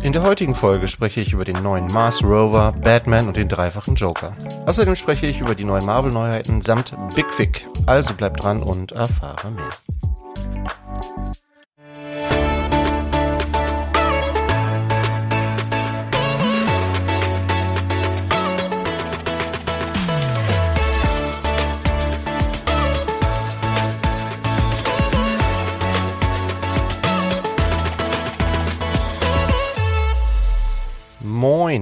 In der heutigen Folge spreche ich über den neuen Mars Rover, Batman und den dreifachen Joker. Außerdem spreche ich über die neuen Marvel-Neuheiten samt Big Fick. Also bleib dran und erfahre mehr.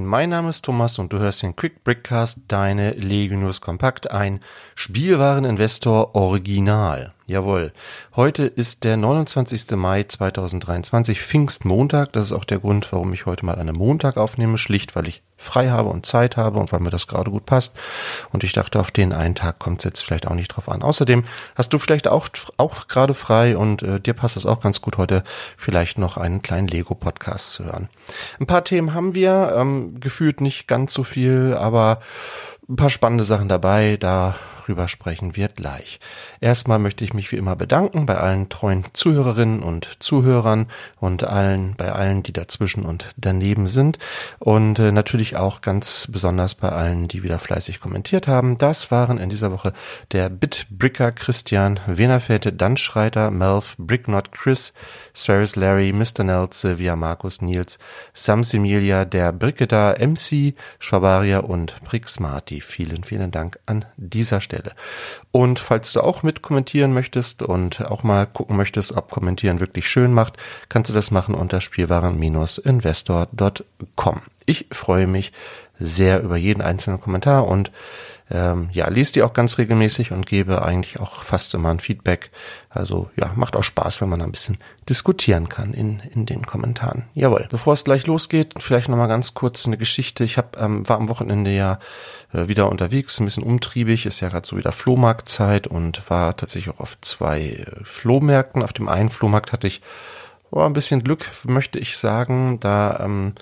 Mein Name ist Thomas und du hörst den Quick Brickcast, deine Lego News Kompakt, ein Spielwareninvestor Original. Jawohl. Heute ist der 29. Mai 2023, Pfingstmontag. Das ist auch der Grund, warum ich heute mal an einem Montag aufnehme. Schlicht, weil ich frei habe und Zeit habe und weil mir das gerade gut passt. Und ich dachte, auf den einen Tag kommt es jetzt vielleicht auch nicht drauf an. Außerdem hast du vielleicht auch, auch gerade frei und äh, dir passt es auch ganz gut, heute vielleicht noch einen kleinen Lego-Podcast zu hören. Ein paar Themen haben wir, ähm, gefühlt nicht ganz so viel, aber ein paar spannende Sachen dabei. Da darüber sprechen wir gleich. Erstmal möchte ich mich wie immer bedanken bei allen treuen Zuhörerinnen und Zuhörern und allen, bei allen, die dazwischen und daneben sind. Und äh, natürlich auch ganz besonders bei allen, die wieder fleißig kommentiert haben. Das waren in dieser Woche der Bitbricker Christian, Wenerfeld, Danschreiter, Melf, Bricknot Chris, Cyrus Larry, Mr. Nell, Sylvia, Markus, Nils, Samsimilia, der Brickeda, MC, Schwabaria und Vielen, vielen Dank an dieser Stelle. Stelle. Und falls du auch mit kommentieren möchtest und auch mal gucken möchtest, ob Kommentieren wirklich schön macht, kannst du das machen unter spielwaren-investor.com. Ich freue mich sehr über jeden einzelnen Kommentar und ähm, ja, lese die auch ganz regelmäßig und gebe eigentlich auch fast immer ein Feedback. Also ja, macht auch Spaß, wenn man ein bisschen diskutieren kann in, in den Kommentaren. Jawohl. Bevor es gleich losgeht, vielleicht nochmal ganz kurz eine Geschichte. Ich hab, ähm, war am Wochenende ja äh, wieder unterwegs, ein bisschen umtriebig, ist ja gerade so wieder Flohmarktzeit und war tatsächlich auch auf zwei äh, Flohmärkten. Auf dem einen Flohmarkt hatte ich war ein bisschen Glück, möchte ich sagen. Da ähm,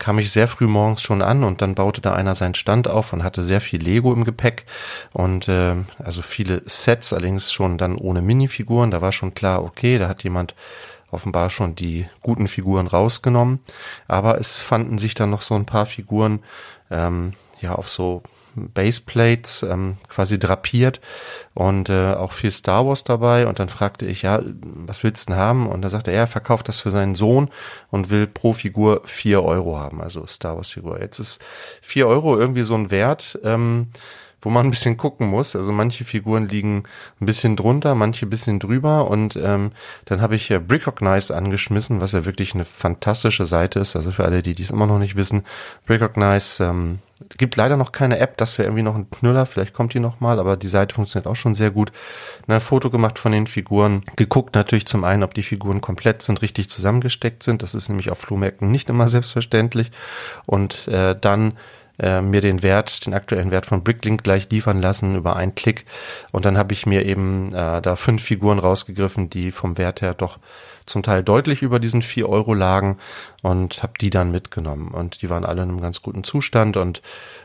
kam ich sehr früh morgens schon an und dann baute da einer seinen Stand auf und hatte sehr viel Lego im Gepäck und äh, also viele Sets, allerdings schon dann ohne Minifiguren. Da war schon klar, okay, da hat jemand offenbar schon die guten Figuren rausgenommen. Aber es fanden sich dann noch so ein paar Figuren ähm, ja auf so Baseplates ähm, quasi drapiert und äh, auch viel Star Wars dabei. Und dann fragte ich, ja, was willst du denn haben? Und da sagte er, er verkauft das für seinen Sohn und will pro Figur vier Euro haben, also Star Wars Figur. Jetzt ist vier Euro irgendwie so ein Wert. Ähm, wo man ein bisschen gucken muss. Also manche Figuren liegen ein bisschen drunter, manche ein bisschen drüber und ähm, dann habe ich ja Brickognize angeschmissen, was ja wirklich eine fantastische Seite ist. Also für alle, die dies immer noch nicht wissen, Brickognize ähm, gibt leider noch keine App, das wäre irgendwie noch ein Knüller, vielleicht kommt die noch mal, aber die Seite funktioniert auch schon sehr gut. Ein Foto gemacht von den Figuren, geguckt natürlich zum einen, ob die Figuren komplett sind, richtig zusammengesteckt sind. Das ist nämlich auf Flohmärkten nicht immer selbstverständlich. Und äh, dann äh, mir den Wert, den aktuellen Wert von Bricklink gleich liefern lassen über einen Klick. Und dann habe ich mir eben äh, da fünf Figuren rausgegriffen, die vom Wert her doch zum Teil deutlich über diesen vier Euro lagen und habe die dann mitgenommen. Und die waren alle in einem ganz guten Zustand und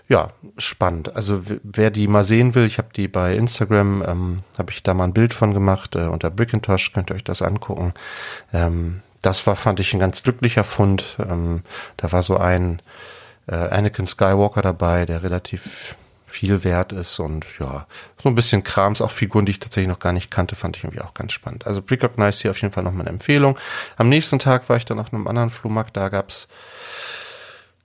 ja, spannend. Also wer die mal sehen will, ich habe die bei Instagram, ähm, habe ich da mal ein Bild von gemacht, äh, unter Brickintosh, könnt ihr euch das angucken. Ähm, das war, fand ich, ein ganz glücklicher Fund. Ähm, da war so ein äh, Anakin Skywalker dabei, der relativ viel wert ist und ja, so ein bisschen Krams, auch Figuren, die ich tatsächlich noch gar nicht kannte, fand ich irgendwie auch ganz spannend. Also Precognize hier auf jeden Fall noch mal eine Empfehlung. Am nächsten Tag war ich dann auf einem anderen Flohmarkt, da gab's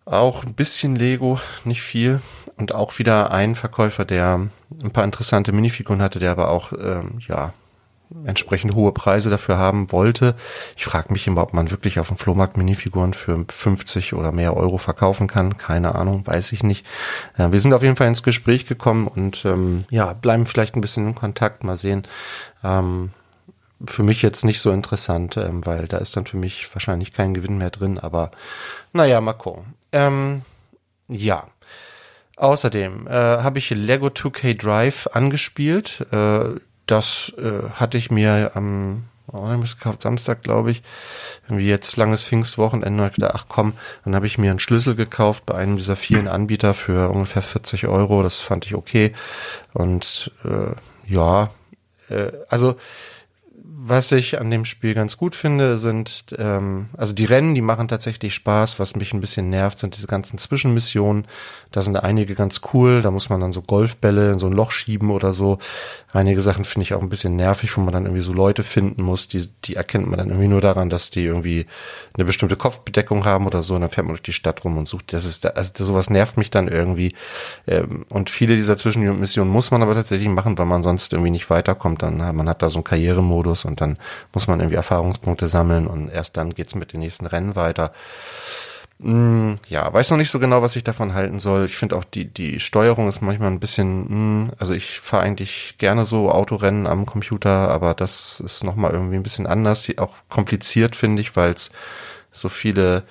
auch ein bisschen Lego, nicht viel. Und auch wieder ein Verkäufer, der ein paar interessante Minifiguren hatte, der aber auch, ähm, ja, entsprechend hohe Preise dafür haben wollte. Ich frage mich immer, ob man wirklich auf dem Flohmarkt Minifiguren für 50 oder mehr Euro verkaufen kann. Keine Ahnung, weiß ich nicht. Ja, wir sind auf jeden Fall ins Gespräch gekommen und ähm, ja, bleiben vielleicht ein bisschen in Kontakt, mal sehen. Ähm, für mich jetzt nicht so interessant, ähm, weil da ist dann für mich wahrscheinlich kein Gewinn mehr drin, aber naja, mal gucken. Ähm, ja. Außerdem äh, habe ich Lego 2K Drive angespielt. Äh, das äh, hatte ich mir am Samstag, glaube ich, irgendwie jetzt langes Pfingstwochenende, und gedacht, ach komm, dann habe ich mir einen Schlüssel gekauft bei einem dieser vielen Anbieter für ungefähr 40 Euro. Das fand ich okay. Und äh, ja, äh, also was ich an dem Spiel ganz gut finde, sind, ähm, also die Rennen, die machen tatsächlich Spaß. Was mich ein bisschen nervt, sind diese ganzen Zwischenmissionen. Da sind einige ganz cool. Da muss man dann so Golfbälle in so ein Loch schieben oder so. Einige Sachen finde ich auch ein bisschen nervig, wo man dann irgendwie so Leute finden muss. Die, die erkennt man dann irgendwie nur daran, dass die irgendwie eine bestimmte Kopfbedeckung haben oder so. Und dann fährt man durch die Stadt rum und sucht. Das ist, also sowas nervt mich dann irgendwie. Ähm, und viele dieser Zwischenmissionen muss man aber tatsächlich machen, weil man sonst irgendwie nicht weiterkommt. Dann man hat da so einen Karrieremodus und dann muss man irgendwie Erfahrungspunkte sammeln und erst dann geht's mit den nächsten Rennen weiter. Hm, ja, weiß noch nicht so genau, was ich davon halten soll. Ich finde auch die die Steuerung ist manchmal ein bisschen, hm, also ich fahre eigentlich gerne so Autorennen am Computer, aber das ist noch mal irgendwie ein bisschen anders, auch kompliziert finde ich, weil es so viele,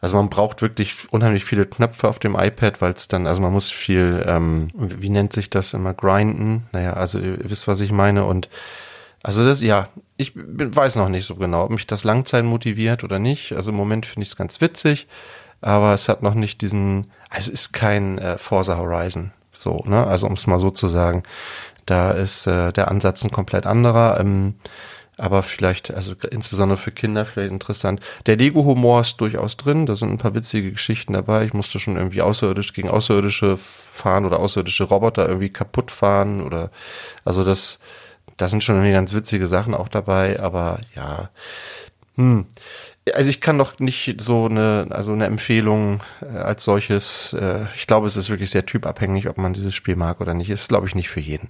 also man braucht wirklich unheimlich viele Knöpfe auf dem iPad, weil es dann, also man muss viel, ähm, wie nennt sich das immer, grinden. Naja, also ihr wisst, was ich meine und also das, ja, ich weiß noch nicht so genau, ob mich das Langzeit motiviert oder nicht. Also im Moment finde ich es ganz witzig, aber es hat noch nicht diesen, also es ist kein äh, Forza Horizon, so, ne? Also um es mal so zu sagen, da ist äh, der Ansatz ein komplett anderer. Ähm, aber vielleicht, also insbesondere für Kinder vielleicht interessant. Der Lego-Humor ist durchaus drin, da sind ein paar witzige Geschichten dabei. Ich musste schon irgendwie außerirdisch gegen Außerirdische fahren oder außerirdische Roboter irgendwie kaputt fahren oder also das da sind schon irgendwie ganz witzige Sachen auch dabei, aber ja, hm. Also ich kann doch nicht so eine, also eine Empfehlung äh, als solches, äh, ich glaube, es ist wirklich sehr typabhängig, ob man dieses Spiel mag oder nicht. Ist, glaube ich, nicht für jeden.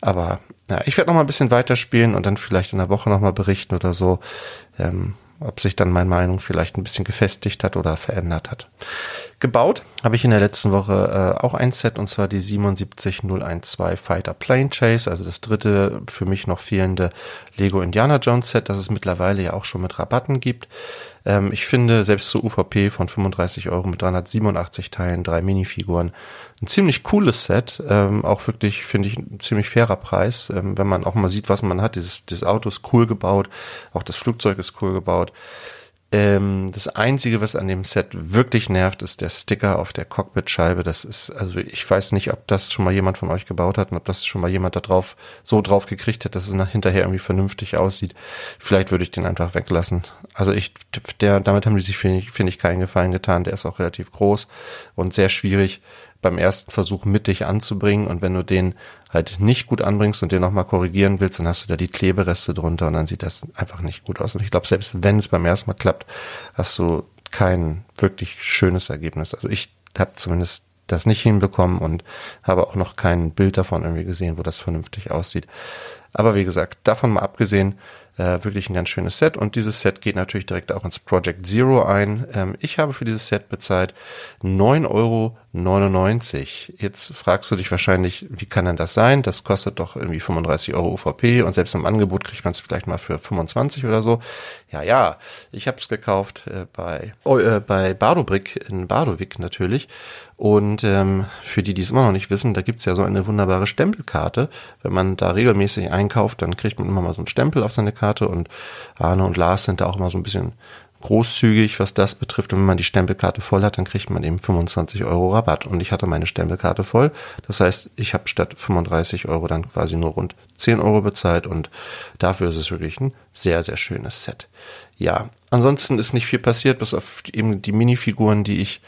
Aber ja, ich werde noch mal ein bisschen weiterspielen und dann vielleicht in der Woche noch mal berichten oder so. Ähm, ob sich dann meine Meinung vielleicht ein bisschen gefestigt hat oder verändert hat. Gebaut habe ich in der letzten Woche äh, auch ein Set und zwar die 77012 Fighter Plane Chase, also das dritte für mich noch fehlende Lego Indiana Jones Set, das es mittlerweile ja auch schon mit Rabatten gibt. Ähm, ich finde selbst zur UVP von 35 Euro mit 387 Teilen, drei Minifiguren, ein ziemlich cooles Set. Ähm, auch wirklich, finde ich, ein ziemlich fairer Preis, ähm, wenn man auch mal sieht, was man hat. Dieses, dieses Auto ist cool gebaut, auch das Flugzeug ist cool gebaut. Ähm, das Einzige, was an dem Set wirklich nervt, ist der Sticker auf der Cockpitscheibe. Das ist, also ich weiß nicht, ob das schon mal jemand von euch gebaut hat und ob das schon mal jemand da drauf so drauf gekriegt hat, dass es nach hinterher irgendwie vernünftig aussieht. Vielleicht würde ich den einfach weglassen. Also ich, der, damit haben die sich, finde find ich, keinen Gefallen getan. Der ist auch relativ groß und sehr schwierig beim ersten Versuch mittig anzubringen und wenn du den halt nicht gut anbringst und den nochmal korrigieren willst, dann hast du da die Klebereste drunter und dann sieht das einfach nicht gut aus. Und ich glaube, selbst wenn es beim ersten Mal klappt, hast du kein wirklich schönes Ergebnis. Also ich habe zumindest das nicht hinbekommen und habe auch noch kein Bild davon irgendwie gesehen, wo das vernünftig aussieht. Aber wie gesagt, davon mal abgesehen, äh, wirklich ein ganz schönes Set und dieses Set geht natürlich direkt auch ins Project Zero ein. Ähm, ich habe für dieses Set bezahlt 9,99 Euro. Jetzt fragst du dich wahrscheinlich, wie kann denn das sein? Das kostet doch irgendwie 35 Euro UVP und selbst im Angebot kriegt man es vielleicht mal für 25 oder so. Ja, ja, ich habe es gekauft äh, bei, oh, äh, bei Bardobrick in Bardovik natürlich und ähm, für die, die es immer noch nicht wissen, da gibt's ja so eine wunderbare Stempelkarte. Wenn man da regelmäßig einkauft, dann kriegt man immer mal so einen Stempel auf seine Karte und Arne und Lars sind da auch immer so ein bisschen großzügig, was das betrifft. Und wenn man die Stempelkarte voll hat, dann kriegt man eben 25 Euro Rabatt. Und ich hatte meine Stempelkarte voll. Das heißt, ich habe statt 35 Euro dann quasi nur rund 10 Euro bezahlt und dafür ist es wirklich ein sehr, sehr schönes Set. Ja, ansonsten ist nicht viel passiert, bis auf eben die Minifiguren, die ich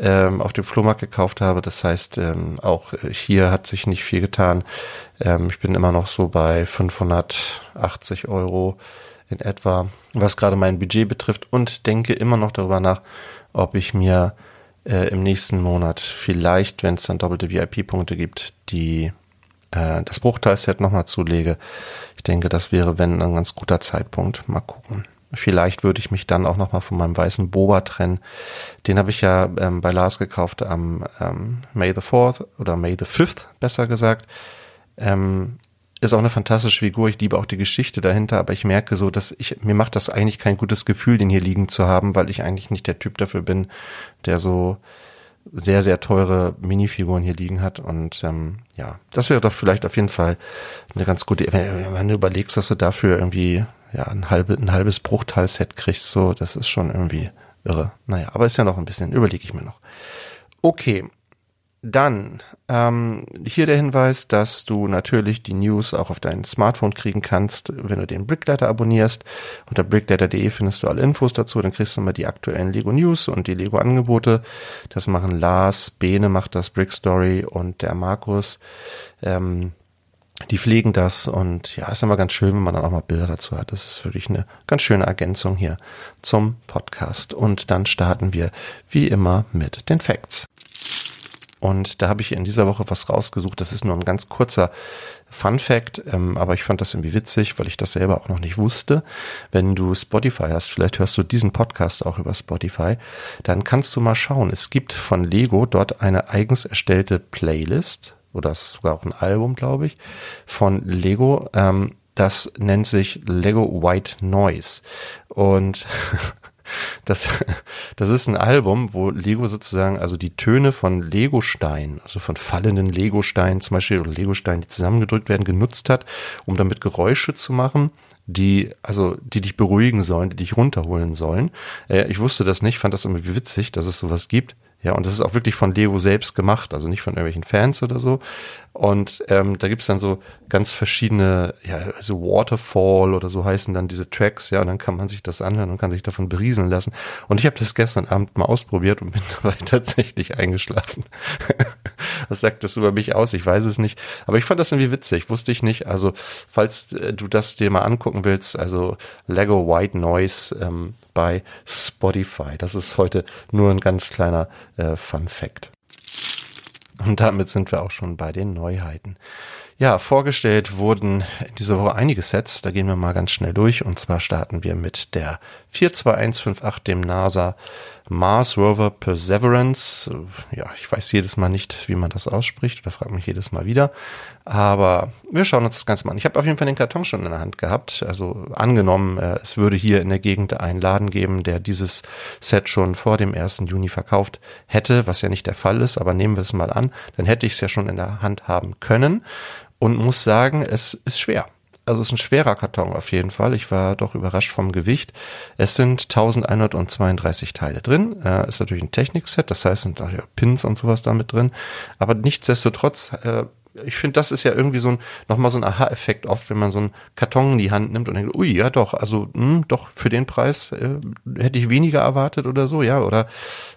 ähm, auf dem Flohmarkt gekauft habe. Das heißt, ähm, auch hier hat sich nicht viel getan. Ähm, ich bin immer noch so bei 580 Euro in etwa, was gerade mein Budget betrifft und denke immer noch darüber nach, ob ich mir äh, im nächsten Monat vielleicht, wenn es dann doppelte VIP-Punkte gibt, die äh, das Bruchteilset nochmal zulege. Ich denke, das wäre, wenn, ein ganz guter Zeitpunkt. Mal gucken. Vielleicht würde ich mich dann auch nochmal von meinem weißen Boba trennen. Den habe ich ja ähm, bei Lars gekauft am ähm, May the 4th oder May the 5th, besser gesagt. Ähm, ist auch eine fantastische Figur. Ich liebe auch die Geschichte dahinter, aber ich merke so, dass ich, mir macht das eigentlich kein gutes Gefühl, den hier liegen zu haben, weil ich eigentlich nicht der Typ dafür bin, der so sehr, sehr teure Minifiguren hier liegen hat. Und ähm, ja, das wäre doch vielleicht auf jeden Fall eine ganz gute, wenn, wenn du überlegst, dass du dafür irgendwie ja, ein, halbe, ein halbes Bruchteil-Set kriegst, so, das ist schon irgendwie irre. Naja, aber ist ja noch ein bisschen, überlege ich mir noch. Okay. Dann ähm, hier der Hinweis, dass du natürlich die News auch auf dein Smartphone kriegen kannst, wenn du den Brickletter abonnierst. Unter brickletter.de findest du alle Infos dazu. Dann kriegst du immer die aktuellen Lego News und die Lego Angebote. Das machen Lars, Bene macht das Brick Story und der Markus. Ähm, die pflegen das und ja, ist immer ganz schön, wenn man dann auch mal Bilder dazu hat. Das ist wirklich eine ganz schöne Ergänzung hier zum Podcast. Und dann starten wir wie immer mit den Facts. Und da habe ich in dieser Woche was rausgesucht. Das ist nur ein ganz kurzer Fun Fact, ähm, aber ich fand das irgendwie witzig, weil ich das selber auch noch nicht wusste. Wenn du Spotify hast, vielleicht hörst du diesen Podcast auch über Spotify, dann kannst du mal schauen. Es gibt von Lego dort eine eigens erstellte Playlist oder es ist sogar auch ein Album, glaube ich, von Lego. Ähm, das nennt sich Lego White Noise. Und das, das ist ein Album, wo Lego sozusagen, also die Töne von Legosteinen, also von fallenden Legosteinen zum Beispiel oder Legosteinen, die zusammengedrückt werden, genutzt hat, um damit Geräusche zu machen, die, also, die dich beruhigen sollen, die dich runterholen sollen. Äh, ich wusste das nicht, fand das irgendwie witzig, dass es sowas gibt. Ja, und das ist auch wirklich von Lego selbst gemacht, also nicht von irgendwelchen Fans oder so. Und ähm, da gibt's dann so ganz verschiedene, ja, also Waterfall oder so heißen dann diese Tracks, ja, und dann kann man sich das anhören und kann sich davon berieseln lassen. Und ich habe das gestern Abend mal ausprobiert und bin dabei tatsächlich eingeschlafen. Was sagt das über mich aus? Ich weiß es nicht. Aber ich fand das irgendwie witzig, wusste ich nicht. Also, falls äh, du das dir mal angucken willst, also Lego White Noise, ähm, bei Spotify. Das ist heute nur ein ganz kleiner äh, Fun Fact. Und damit sind wir auch schon bei den Neuheiten. Ja, vorgestellt wurden in dieser Woche einige Sets. Da gehen wir mal ganz schnell durch. Und zwar starten wir mit der 42158, dem NASA Mars Rover Perseverance. Ja, ich weiß jedes Mal nicht, wie man das ausspricht oder frage mich jedes Mal wieder. Aber wir schauen uns das Ganze mal an. Ich habe auf jeden Fall den Karton schon in der Hand gehabt. Also angenommen, äh, es würde hier in der Gegend einen Laden geben, der dieses Set schon vor dem 1. Juni verkauft hätte, was ja nicht der Fall ist, aber nehmen wir es mal an, dann hätte ich es ja schon in der Hand haben können und muss sagen, es ist schwer. Also es ist ein schwerer Karton auf jeden Fall. Ich war doch überrascht vom Gewicht. Es sind 1132 Teile drin. Äh, ist natürlich ein Technikset, das heißt, sind auch ja Pins und sowas damit drin. Aber nichtsdestotrotz äh, ich finde, das ist ja irgendwie so ein, nochmal so ein Aha-Effekt oft, wenn man so einen Karton in die Hand nimmt und denkt, ui, ja doch, also mh, hm, doch für den Preis äh, hätte ich weniger erwartet oder so, ja, oder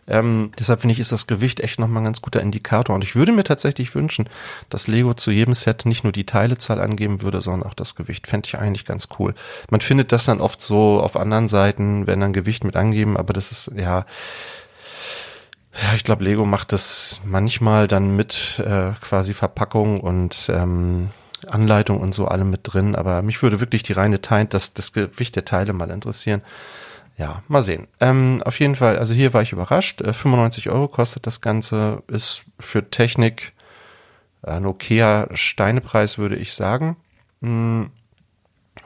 ähm, deshalb finde ich, ist das Gewicht echt nochmal ein ganz guter Indikator und ich würde mir tatsächlich wünschen, dass Lego zu jedem Set nicht nur die Teilezahl angeben würde, sondern auch das Gewicht. Fände ich eigentlich ganz cool. Man findet das dann oft so auf anderen Seiten, wenn dann Gewicht mit angeben, aber das ist, ja, ja, ich glaube, Lego macht das manchmal dann mit äh, quasi Verpackung und ähm, Anleitung und so allem mit drin. Aber mich würde wirklich die reine Teil, das, das Gewicht der Teile mal interessieren. Ja, mal sehen. Ähm, auf jeden Fall, also hier war ich überrascht. Äh, 95 Euro kostet das Ganze. Ist für Technik ein okayer Steinepreis, würde ich sagen. Hm,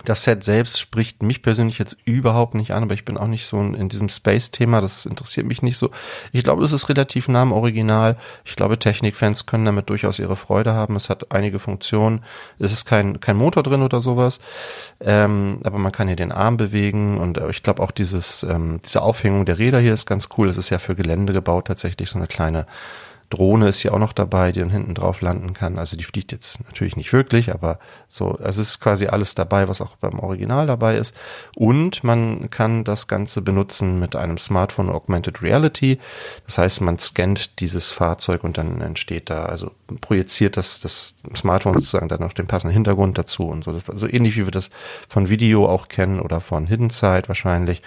das Set selbst spricht mich persönlich jetzt überhaupt nicht an, aber ich bin auch nicht so in diesem Space-Thema, das interessiert mich nicht so. Ich glaube, es ist relativ nah am Original. Ich glaube, Technikfans können damit durchaus ihre Freude haben. Es hat einige Funktionen. Es ist kein, kein Motor drin oder sowas, ähm, aber man kann hier den Arm bewegen und äh, ich glaube auch dieses, ähm, diese Aufhängung der Räder hier ist ganz cool. Es ist ja für Gelände gebaut, tatsächlich so eine kleine Drohne ist ja auch noch dabei, die dann hinten drauf landen kann. Also die fliegt jetzt natürlich nicht wirklich, aber so, also es ist quasi alles dabei, was auch beim Original dabei ist. Und man kann das Ganze benutzen mit einem Smartphone Augmented Reality. Das heißt, man scannt dieses Fahrzeug und dann entsteht da, also projiziert das, das Smartphone sozusagen dann noch den passenden Hintergrund dazu und so. Also ähnlich wie wir das von Video auch kennen oder von Hidden Side wahrscheinlich.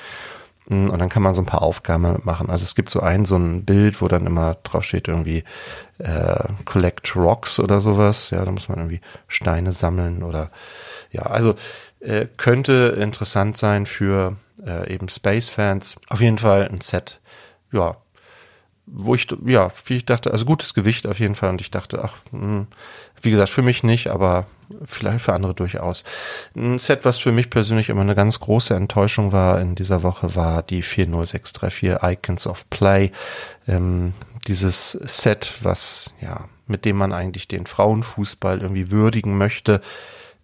Und dann kann man so ein paar Aufgaben machen. Also es gibt so ein, so ein Bild, wo dann immer drauf steht irgendwie äh, Collect Rocks oder sowas. Ja, da muss man irgendwie Steine sammeln oder ja, also äh, könnte interessant sein für äh, eben Space-Fans. Auf jeden Fall ein Set, ja, wo ich, ja, wie ich dachte, also gutes Gewicht auf jeden Fall und ich dachte, ach, mh, hm, wie gesagt, für mich nicht, aber vielleicht für andere durchaus. Ein Set, was für mich persönlich immer eine ganz große Enttäuschung war in dieser Woche, war die 40634 Icons of Play. Ähm, dieses Set, was, ja, mit dem man eigentlich den Frauenfußball irgendwie würdigen möchte.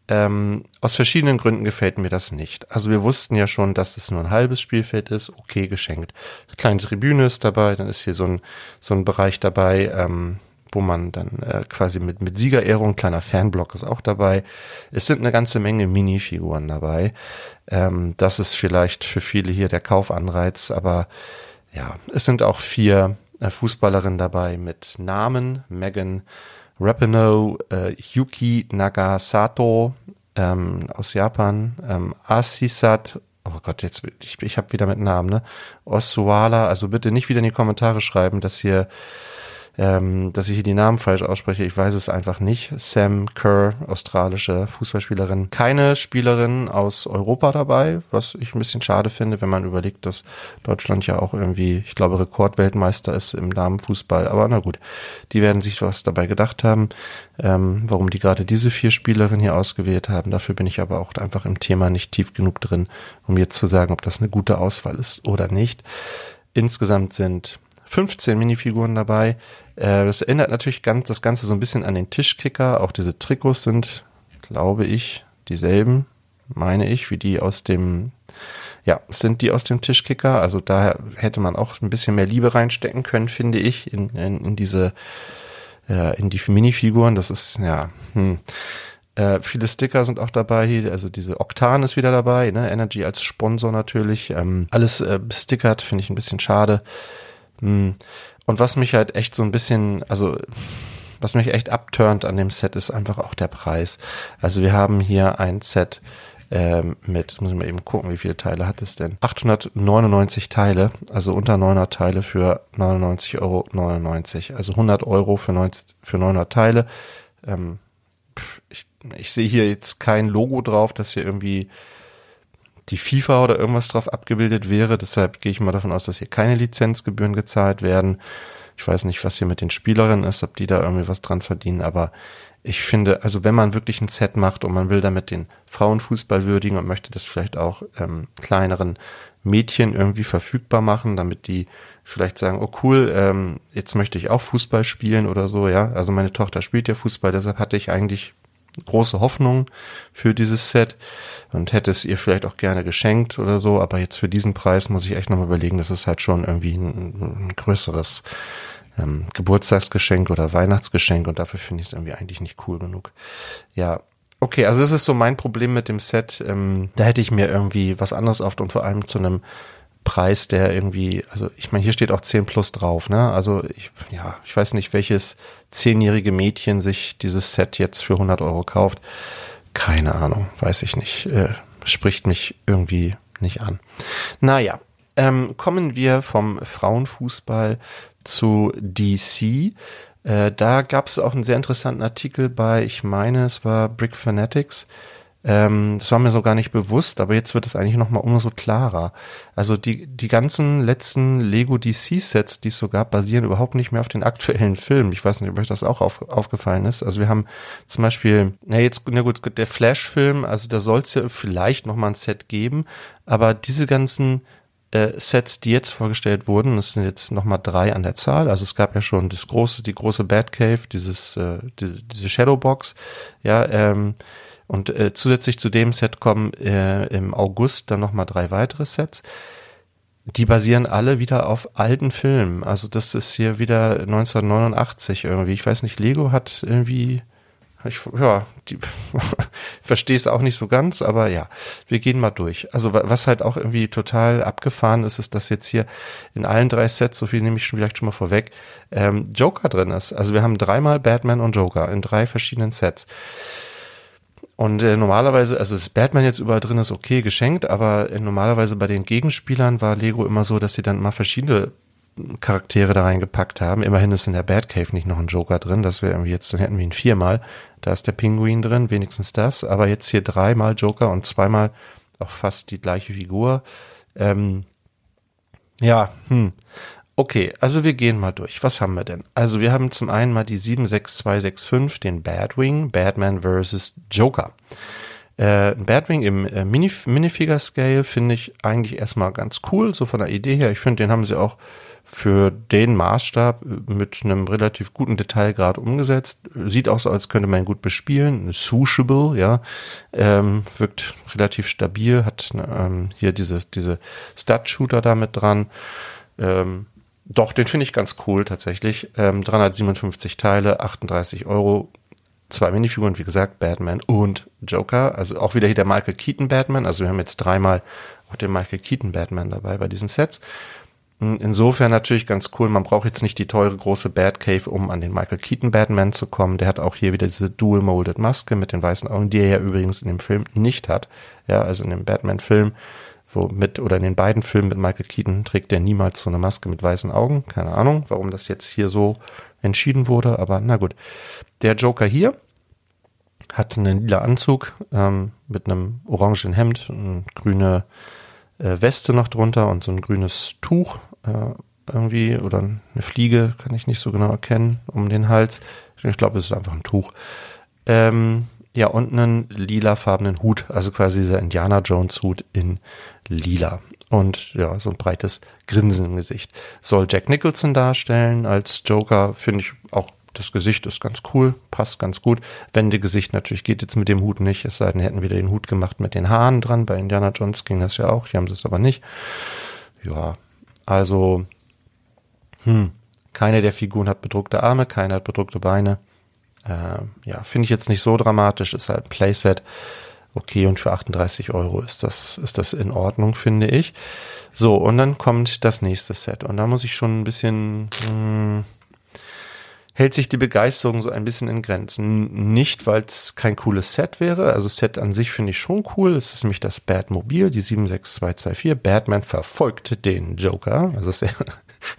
Ähm, aus verschiedenen Gründen gefällt mir das nicht. Also wir wussten ja schon, dass es nur ein halbes Spielfeld ist. Okay, geschenkt. Eine kleine Tribüne ist dabei, dann ist hier so ein, so ein Bereich dabei, ähm, wo man dann äh, quasi mit, mit Siegerehrung, kleiner Fanblock ist auch dabei. Es sind eine ganze Menge Minifiguren dabei. Ähm, das ist vielleicht für viele hier der Kaufanreiz, aber ja, es sind auch vier äh, Fußballerinnen dabei mit Namen. Megan Rapinoe, äh, Yuki Nagasato ähm, aus Japan, ähm, Asisat oh Gott, jetzt, ich, ich habe wieder mit Namen, ne? Oswala, also bitte nicht wieder in die Kommentare schreiben, dass hier ähm, dass ich hier die Namen falsch ausspreche. Ich weiß es einfach nicht. Sam Kerr, australische Fußballspielerin. Keine Spielerin aus Europa dabei, was ich ein bisschen schade finde, wenn man überlegt, dass Deutschland ja auch irgendwie, ich glaube, Rekordweltmeister ist im Damenfußball. Aber na gut, die werden sich was dabei gedacht haben, ähm, warum die gerade diese vier Spielerinnen hier ausgewählt haben. Dafür bin ich aber auch einfach im Thema nicht tief genug drin, um jetzt zu sagen, ob das eine gute Auswahl ist oder nicht. Insgesamt sind 15 Minifiguren dabei. Äh, das erinnert natürlich ganz, das Ganze so ein bisschen an den Tischkicker. Auch diese Trikots sind, glaube ich, dieselben, meine ich, wie die aus dem, ja, sind die aus dem Tischkicker. Also da hätte man auch ein bisschen mehr Liebe reinstecken können, finde ich, in, in, in diese, äh, in die Minifiguren. Das ist, ja, hm. Äh, viele Sticker sind auch dabei, also diese Oktan ist wieder dabei, ne? Energy als Sponsor natürlich. Ähm, alles äh, stickert, finde ich ein bisschen schade. Hm. Und was mich halt echt so ein bisschen, also was mich echt abturnt an dem Set ist einfach auch der Preis. Also wir haben hier ein Set ähm, mit, muss ich mal eben gucken, wie viele Teile hat es denn? 899 Teile, also unter 900 Teile für 99,99 Euro. Also 100 Euro für, 90, für 900 Teile. Ähm, ich, ich sehe hier jetzt kein Logo drauf, dass hier irgendwie die FIFA oder irgendwas drauf abgebildet wäre. Deshalb gehe ich mal davon aus, dass hier keine Lizenzgebühren gezahlt werden. Ich weiß nicht, was hier mit den Spielerinnen ist, ob die da irgendwie was dran verdienen, aber ich finde, also wenn man wirklich ein Set macht und man will damit den Frauenfußball würdigen und möchte das vielleicht auch ähm, kleineren Mädchen irgendwie verfügbar machen, damit die vielleicht sagen, oh cool, ähm, jetzt möchte ich auch Fußball spielen oder so, ja. Also meine Tochter spielt ja Fußball, deshalb hatte ich eigentlich große Hoffnung für dieses Set und hätte es ihr vielleicht auch gerne geschenkt oder so, aber jetzt für diesen Preis muss ich echt nochmal überlegen, das ist halt schon irgendwie ein, ein größeres ähm, Geburtstagsgeschenk oder Weihnachtsgeschenk und dafür finde ich es irgendwie eigentlich nicht cool genug. Ja, okay, also das ist so mein Problem mit dem Set. Ähm, da hätte ich mir irgendwie was anderes oft und vor allem zu einem Preis, der irgendwie, also ich meine, hier steht auch 10 plus drauf, ne? Also ich, ja, ich weiß nicht, welches zehnjährige Mädchen sich dieses Set jetzt für 100 Euro kauft. Keine Ahnung, weiß ich nicht. Äh, spricht mich irgendwie nicht an. Naja, ähm, kommen wir vom Frauenfußball zu DC. Äh, da gab es auch einen sehr interessanten Artikel bei, ich meine, es war Brick Fanatics ähm, das war mir so gar nicht bewusst, aber jetzt wird es eigentlich nochmal umso klarer. Also die, die ganzen letzten Lego DC-Sets, die es so gab, basieren überhaupt nicht mehr auf den aktuellen Filmen. Ich weiß nicht, ob euch das auch auf, aufgefallen ist. Also wir haben zum Beispiel, na jetzt, na gut, der Flash-Film, also da soll es ja vielleicht nochmal ein Set geben, aber diese ganzen äh, Sets, die jetzt vorgestellt wurden, das sind jetzt nochmal drei an der Zahl. Also es gab ja schon das große, die große Batcave, dieses, äh, die, diese Shadowbox, ja, ähm, und äh, zusätzlich zu dem Set kommen äh, im August dann nochmal drei weitere Sets. Die basieren alle wieder auf alten Filmen. Also das ist hier wieder 1989 irgendwie. Ich weiß nicht, Lego hat irgendwie, ich, ja, die, verstehe es auch nicht so ganz, aber ja, wir gehen mal durch. Also was halt auch irgendwie total abgefahren ist, ist, dass jetzt hier in allen drei Sets, so viel nehme ich schon vielleicht schon mal vorweg, ähm, Joker drin ist. Also wir haben dreimal Batman und Joker in drei verschiedenen Sets. Und äh, normalerweise, also das Batman jetzt überall drin ist okay geschenkt, aber äh, normalerweise bei den Gegenspielern war Lego immer so, dass sie dann mal verschiedene Charaktere da reingepackt haben. Immerhin ist in der Batcave nicht noch ein Joker drin, das wäre irgendwie jetzt, dann hätten wir ihn viermal. Da ist der Pinguin drin, wenigstens das. Aber jetzt hier dreimal Joker und zweimal auch fast die gleiche Figur. Ähm, ja, hm. Okay, also wir gehen mal durch. Was haben wir denn? Also wir haben zum einen mal die 76265, den Badwing, Batman vs. Joker. Äh, Batwing im äh, Mini Minifigure Scale finde ich eigentlich erstmal ganz cool, so von der Idee her. Ich finde, den haben sie auch für den Maßstab äh, mit einem relativ guten Detailgrad umgesetzt. Sieht auch so, als könnte man ihn gut bespielen. Sushable, ja. Ähm, wirkt relativ stabil, hat ähm, hier diese, diese Stud-Shooter da mit dran. Ähm, Doch, den finde ich ganz cool tatsächlich. Ähm, 357 Teile, 38 Euro. Zwei Minifiguren, wie gesagt, Batman und Joker. Also auch wieder hier der Michael Keaton Batman. Also wir haben jetzt dreimal auch den Michael Keaton Batman dabei bei diesen Sets. Insofern natürlich ganz cool. Man braucht jetzt nicht die teure große Batcave, um an den Michael Keaton Batman zu kommen. Der hat auch hier wieder diese Dual Molded Maske mit den weißen Augen, die er ja übrigens in dem Film nicht hat. Ja, also in dem Batman-Film, wo mit, oder in den beiden Filmen mit Michael Keaton trägt er niemals so eine Maske mit weißen Augen. Keine Ahnung, warum das jetzt hier so entschieden wurde, aber na gut. Der Joker hier hat einen lila Anzug ähm, mit einem orangen Hemd, eine grüne äh, Weste noch drunter und so ein grünes Tuch äh, irgendwie oder eine Fliege, kann ich nicht so genau erkennen, um den Hals. Ich glaube, es ist einfach ein Tuch. Ähm, ja, und einen lilafarbenen Hut, also quasi dieser Indiana Jones Hut in lila. Und ja, so ein breites Grinsen im Gesicht. Soll Jack Nicholson darstellen als Joker, finde ich auch das Gesicht ist ganz cool, passt ganz gut. Wendegesicht natürlich geht jetzt mit dem Hut nicht, es sei denn, hätten wieder den Hut gemacht mit den Haaren dran. Bei Indiana Jones ging das ja auch, hier haben sie es aber nicht. Ja, also, hm, keine der Figuren hat bedruckte Arme, keine hat bedruckte Beine. Äh, ja, finde ich jetzt nicht so dramatisch, ist halt ein Playset. Okay, und für 38 Euro ist das, ist das in Ordnung, finde ich. So, und dann kommt das nächste Set. Und da muss ich schon ein bisschen, hm, hält sich die Begeisterung so ein bisschen in Grenzen. Nicht, weil es kein cooles Set wäre. Also Set an sich finde ich schon cool. Es ist nämlich das Batmobil, die 76224. Batman verfolgt den Joker. Also es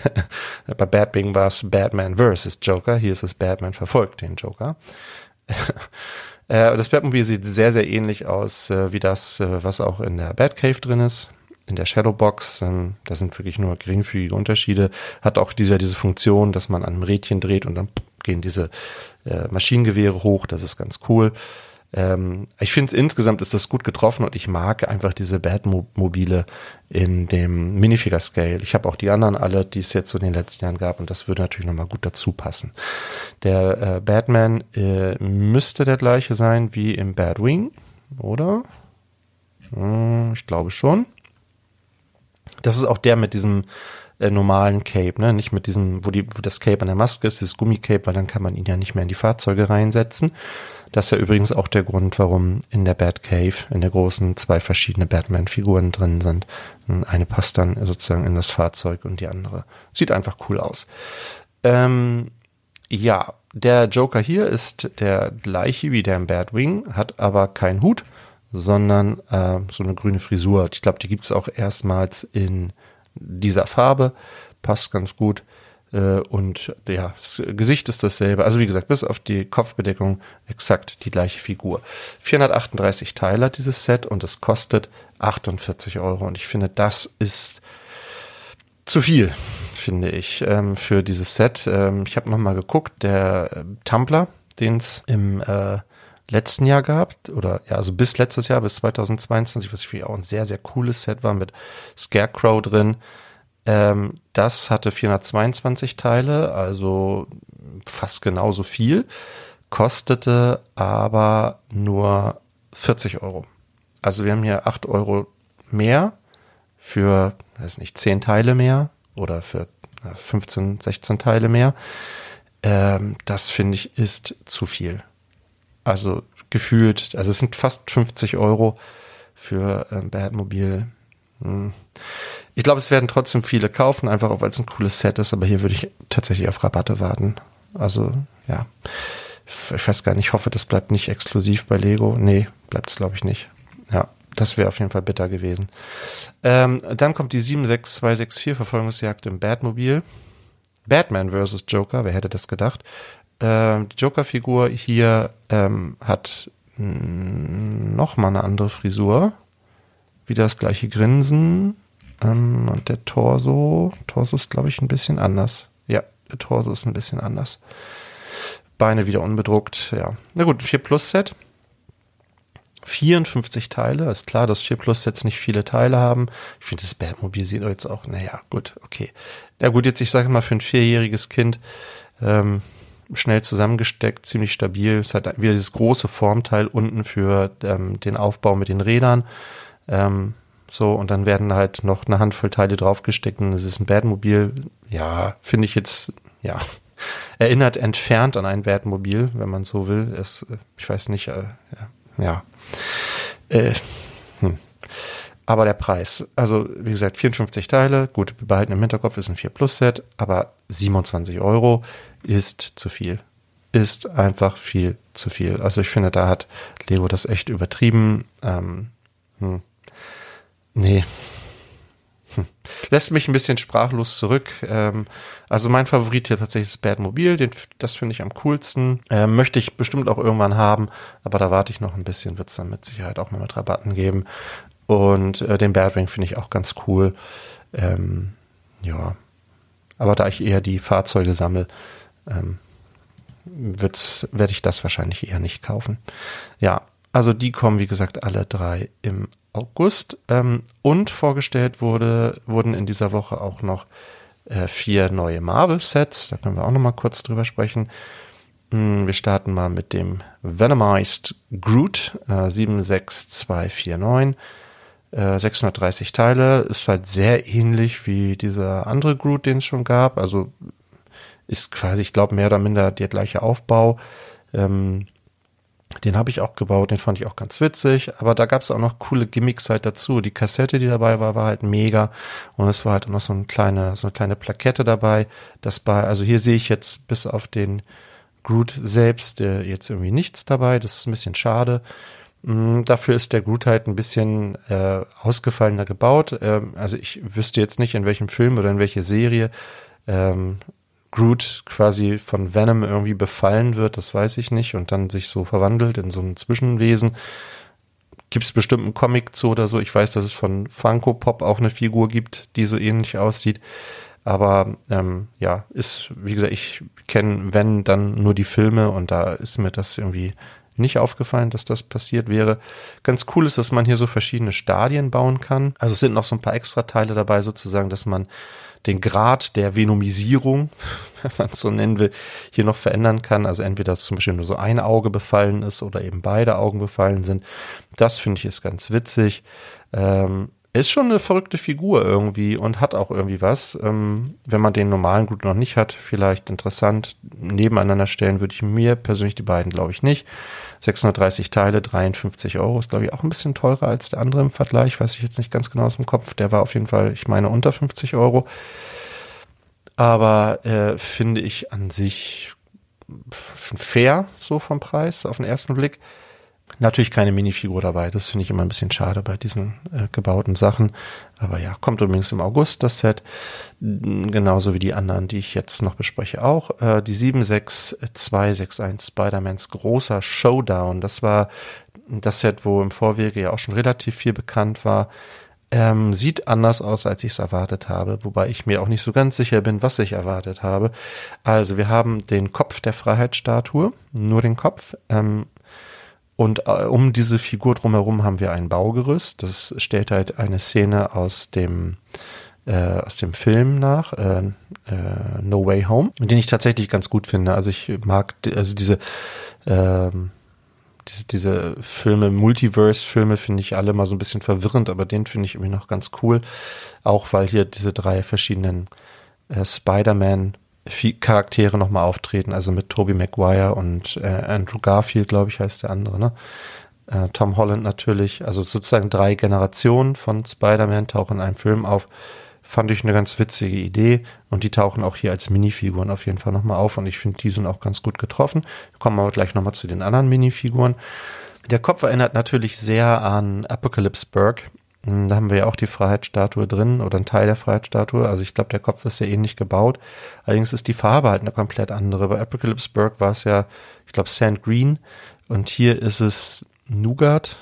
bei Batman war es Batman versus Joker. Hier ist es Batman verfolgt den Joker. Äh, das Batmobil sieht sehr, sehr ähnlich aus äh, wie das, äh, was auch in der Batcave drin ist in der Shadowbox, ähm, da sind wirklich nur geringfügige Unterschiede, hat auch diese, diese Funktion, dass man an einem Rädchen dreht und dann gehen diese äh, Maschinengewehre hoch, das ist ganz cool. Ähm, ich finde insgesamt ist das gut getroffen und ich mag einfach diese Batmobile in dem Minifigure Scale. Ich habe auch die anderen alle, die es jetzt so in den letzten Jahren gab und das würde natürlich nochmal gut dazu passen. Der äh, Batman äh, müsste der gleiche sein wie im Batwing, oder? Hm, ich glaube schon. Das ist auch der mit diesem äh, normalen Cape, ne? Nicht mit diesem, wo, die, wo das Cape an der Maske ist, das Gummicape, weil dann kann man ihn ja nicht mehr in die Fahrzeuge reinsetzen. Das ist ja übrigens auch der Grund, warum in der Batcave, in der großen, zwei verschiedene Batman-Figuren drin sind. Eine passt dann sozusagen in das Fahrzeug und die andere. Sieht einfach cool aus. Ähm, ja, der Joker hier ist der gleiche wie der im Batwing, hat aber keinen Hut sondern äh, so eine grüne Frisur. Ich glaube, die gibt's auch erstmals in dieser Farbe. Passt ganz gut. Äh, und ja, das Gesicht ist dasselbe. Also wie gesagt, bis auf die Kopfbedeckung exakt die gleiche Figur. 438 Teile hat dieses Set und es kostet 48 Euro. Und ich finde, das ist zu viel, finde ich, ähm, für dieses Set. Ähm, ich habe nochmal geguckt, der Tumblr, den es im äh, letzten Jahr gehabt oder ja, also bis letztes Jahr, bis 2022, was für auch ein sehr, sehr cooles Set war mit Scarecrow drin. Ähm, das hatte 422 Teile, also fast genauso viel, kostete aber nur 40 Euro. Also wir haben hier 8 Euro mehr für, weiß nicht, 10 Teile mehr oder für 15, 16 Teile mehr. Ähm, das finde ich ist zu viel. Also gefühlt, also es sind fast 50 Euro für ein Batmobil. Hm. Ich glaube, es werden trotzdem viele kaufen, einfach auch weil es ein cooles Set ist, aber hier würde ich tatsächlich auf Rabatte warten. Also, ja. Ich weiß gar nicht, ich hoffe, das bleibt nicht exklusiv bei Lego. Nee, bleibt es, glaube ich, nicht. Ja, das wäre auf jeden Fall bitter gewesen. Ähm, dann kommt die 76264 Verfolgungsjagd im Batmobil. Batman vs. Joker, wer hätte das gedacht? Äh, die Joker-Figur hier ähm, hat noch mal eine andere Frisur. Wieder das gleiche Grinsen. Ähm, und der Torso, Torso ist, glaube ich, ein bisschen anders. Ja, der Torso ist ein bisschen anders. Beine wieder unbedruckt, ja. Na gut, 4 Plus Set. 54 Teile. Ist klar, dass 4 Plus Sets nicht viele Teile haben. Ich finde, das Batmobil sieht jetzt auch, naja, gut, okay. Ja gut, jetzt ich sage mal für ein vierjähriges Kind, ähm, schnell zusammengesteckt, ziemlich stabil. Es hat wieder dieses große Formteil unten für ähm, den Aufbau mit den Rädern. Ähm, So, und dann werden halt noch eine Handvoll Teile draufgesteckt und es ist ein Batmobil. Ja, finde ich jetzt, ja, erinnert entfernt an ein Batmobil, wenn man so will. Es, ich weiß nicht, äh, ja. ja. Äh. Aber der Preis, also wie gesagt, 54 Teile, gut, wir behalten im Hinterkopf, ist ein 4 Plus Set, aber 27 Euro ist zu viel. Ist einfach viel zu viel. Also ich finde, da hat Lego das echt übertrieben. Ähm, hm. Nee. Hm. Lässt mich ein bisschen sprachlos zurück. Ähm, also mein Favorit hier tatsächlich ist Batmobil, den, das finde ich am coolsten. Ähm, möchte ich bestimmt auch irgendwann haben, aber da warte ich noch ein bisschen, wird es dann mit Sicherheit auch mal mit Rabatten geben. Und äh, den Batwing finde ich auch ganz cool. Ähm, ja, aber da ich eher die Fahrzeuge sammle, ähm, werde ich das wahrscheinlich eher nicht kaufen. Ja, also die kommen, wie gesagt, alle drei im August. Ähm, und vorgestellt wurde, wurden in dieser Woche auch noch äh, vier neue Marvel-Sets. Da können wir auch noch mal kurz drüber sprechen. Mm, wir starten mal mit dem Venomized Groot äh, 76249. 630 äh, Teile, ist halt sehr ähnlich wie dieser andere Groot, den es schon gab. Also ist quasi, ich glaube, mehr oder minder der gleiche Aufbau. Ähm, den habe ich auch gebaut, den fand ich auch ganz witzig, aber da gab es auch noch coole Gimmicks halt dazu. Die Kassette, die dabei war, war halt mega und es war halt auch noch so eine kleine, so eine kleine Plakette dabei. Das war, also hier sehe ich jetzt bis auf den Groot selbst äh, jetzt irgendwie nichts dabei. Das ist ein bisschen schade. Mm, dafür ist der Groot halt ein bisschen äh, ausgefallener gebaut. Ähm, also ich wüsste jetzt nicht, in welchem Film oder in welche Serie ähm, Groot quasi von Venom irgendwie befallen wird, das weiß ich nicht, und dann sich so verwandelt in so ein Zwischenwesen. Gibt es bestimmt einen Comic zu oder so. Ich weiß, dass es von Funko Pop auch eine Figur gibt, die so ähnlich aussieht. Aber ähm, ja, ist, wie gesagt, ich kenne, wenn, dann nur die Filme und da ist mir das irgendwie nicht aufgefallen, dass das passiert wäre. Ganz cool ist, dass man hier so verschiedene Stadien bauen kann. Also es sind noch so ein paar extra Teile dabei, sozusagen, dass man den Grad der Venomisierung, wenn man es so nennen will, hier noch verändern kann. Also entweder, dass zum Beispiel nur so ein Auge befallen ist oder eben beide Augen befallen sind. Das finde ich ist ganz witzig. Ähm, ist schon eine verrückte Figur irgendwie und hat auch irgendwie was. Ähm, wenn man den normalen Gut noch nicht hat, vielleicht interessant. Nebeneinander stellen würde ich mir persönlich die beiden, glaube ich, nicht. 630 Teile, 53 Euro ist, glaube ich, auch ein bisschen teurer als der andere im Vergleich. Weiß ich jetzt nicht ganz genau aus dem Kopf. Der war auf jeden Fall, ich meine, unter 50 Euro. Aber äh, finde ich an sich fair, so vom Preis, auf den ersten Blick. Natürlich keine Minifigur dabei. Das finde ich immer ein bisschen schade bei diesen äh, gebauten Sachen. Aber ja, kommt übrigens im August das Set. Genauso wie die anderen, die ich jetzt noch bespreche auch. Äh, die 76261 Spider-Mans großer Showdown. Das war das Set, wo im Vorwege ja auch schon relativ viel bekannt war. Ähm, sieht anders aus, als ich es erwartet habe, wobei ich mir auch nicht so ganz sicher bin, was ich erwartet habe. Also wir haben den Kopf der Freiheitsstatue, nur den Kopf. Ähm, und äh, um diese Figur drumherum haben wir ein Baugerüst. Das stellt halt eine Szene aus dem äh, aus dem Film nach, äh, äh, No Way Home, den ich tatsächlich ganz gut finde. Also ich mag also diese ähm, diese, diese Filme, Multiverse-Filme finde ich alle mal so ein bisschen verwirrend, aber den finde ich irgendwie noch ganz cool. Auch weil hier diese drei verschiedenen äh, Spider-Man Charaktere nochmal auftreten, also mit Tobey Maguire und äh, Andrew Garfield, glaube ich, heißt der andere, ne? Äh, Tom Holland natürlich, also sozusagen drei Generationen von Spider-Man tauchen in einem Film auf. Fand ich eine ganz witzige Idee und die tauchen auch hier als Minifiguren auf jeden Fall nochmal auf und ich finde, die sind auch ganz gut getroffen. Kommen aber gleich nochmal zu den anderen Minifiguren. Der Kopf erinnert natürlich sehr an Apocalypse Burg, hm, da haben wir ja auch die Freiheitsstatue drin oder ein Teil der Freiheitsstatue. Also ich glaube, der Kopf ist ja ähnlich gebaut. Allerdings ist die Farbe halt eine komplett andere. Bei Apocalypse Burg war es ja, ich glaube, Sand Green und hier ist es Nougat